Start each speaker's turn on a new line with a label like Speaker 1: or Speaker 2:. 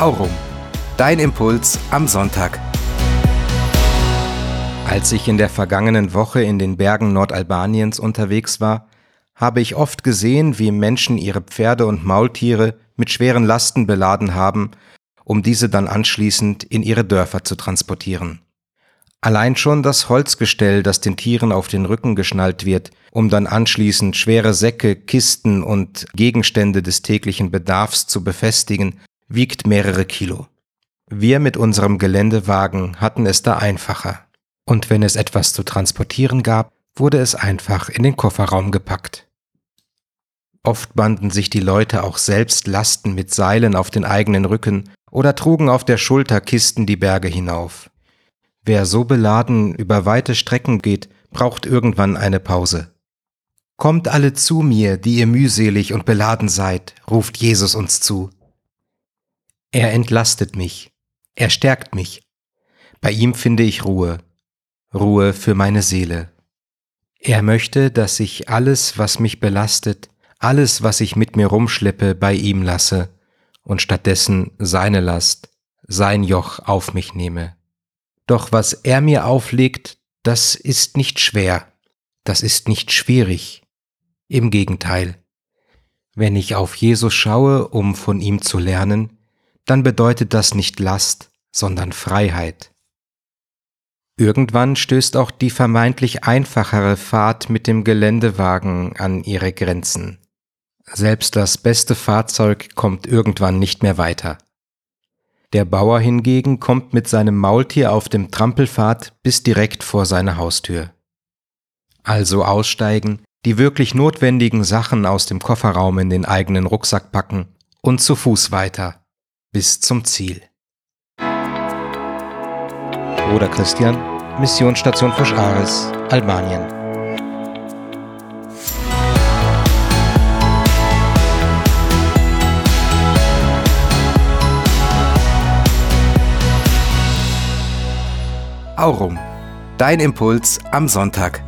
Speaker 1: Aurum. Dein Impuls am Sonntag. Als ich in der vergangenen Woche in den Bergen Nordalbaniens unterwegs war, habe ich oft gesehen, wie Menschen ihre Pferde und Maultiere mit schweren Lasten beladen haben, um diese dann anschließend in ihre Dörfer zu transportieren. Allein schon das Holzgestell, das den Tieren auf den Rücken geschnallt wird, um dann anschließend schwere Säcke, Kisten und Gegenstände des täglichen Bedarfs zu befestigen, wiegt mehrere Kilo. Wir mit unserem Geländewagen hatten es da einfacher. Und wenn es etwas zu transportieren gab, wurde es einfach in den Kofferraum gepackt. Oft banden sich die Leute auch selbst Lasten mit Seilen auf den eigenen Rücken oder trugen auf der Schulter Kisten die Berge hinauf. Wer so beladen über weite Strecken geht, braucht irgendwann eine Pause. Kommt alle zu mir, die ihr mühselig und beladen seid, ruft Jesus uns zu. Er entlastet mich, er stärkt mich. Bei ihm finde ich Ruhe, Ruhe für meine Seele. Er möchte, dass ich alles, was mich belastet, alles, was ich mit mir rumschleppe, bei ihm lasse und stattdessen seine Last, sein Joch auf mich nehme. Doch was er mir auflegt, das ist nicht schwer, das ist nicht schwierig. Im Gegenteil. Wenn ich auf Jesus schaue, um von ihm zu lernen, dann bedeutet das nicht Last, sondern Freiheit. Irgendwann stößt auch die vermeintlich einfachere Fahrt mit dem Geländewagen an ihre Grenzen. Selbst das beste Fahrzeug kommt irgendwann nicht mehr weiter. Der Bauer hingegen kommt mit seinem Maultier auf dem Trampelpfad bis direkt vor seine Haustür. Also aussteigen, die wirklich notwendigen Sachen aus dem Kofferraum in den eigenen Rucksack packen und zu Fuß weiter bis zum Ziel. Oder Christian, Missionsstation Fosch Ares, Albanien. Aurum. Dein Impuls am Sonntag.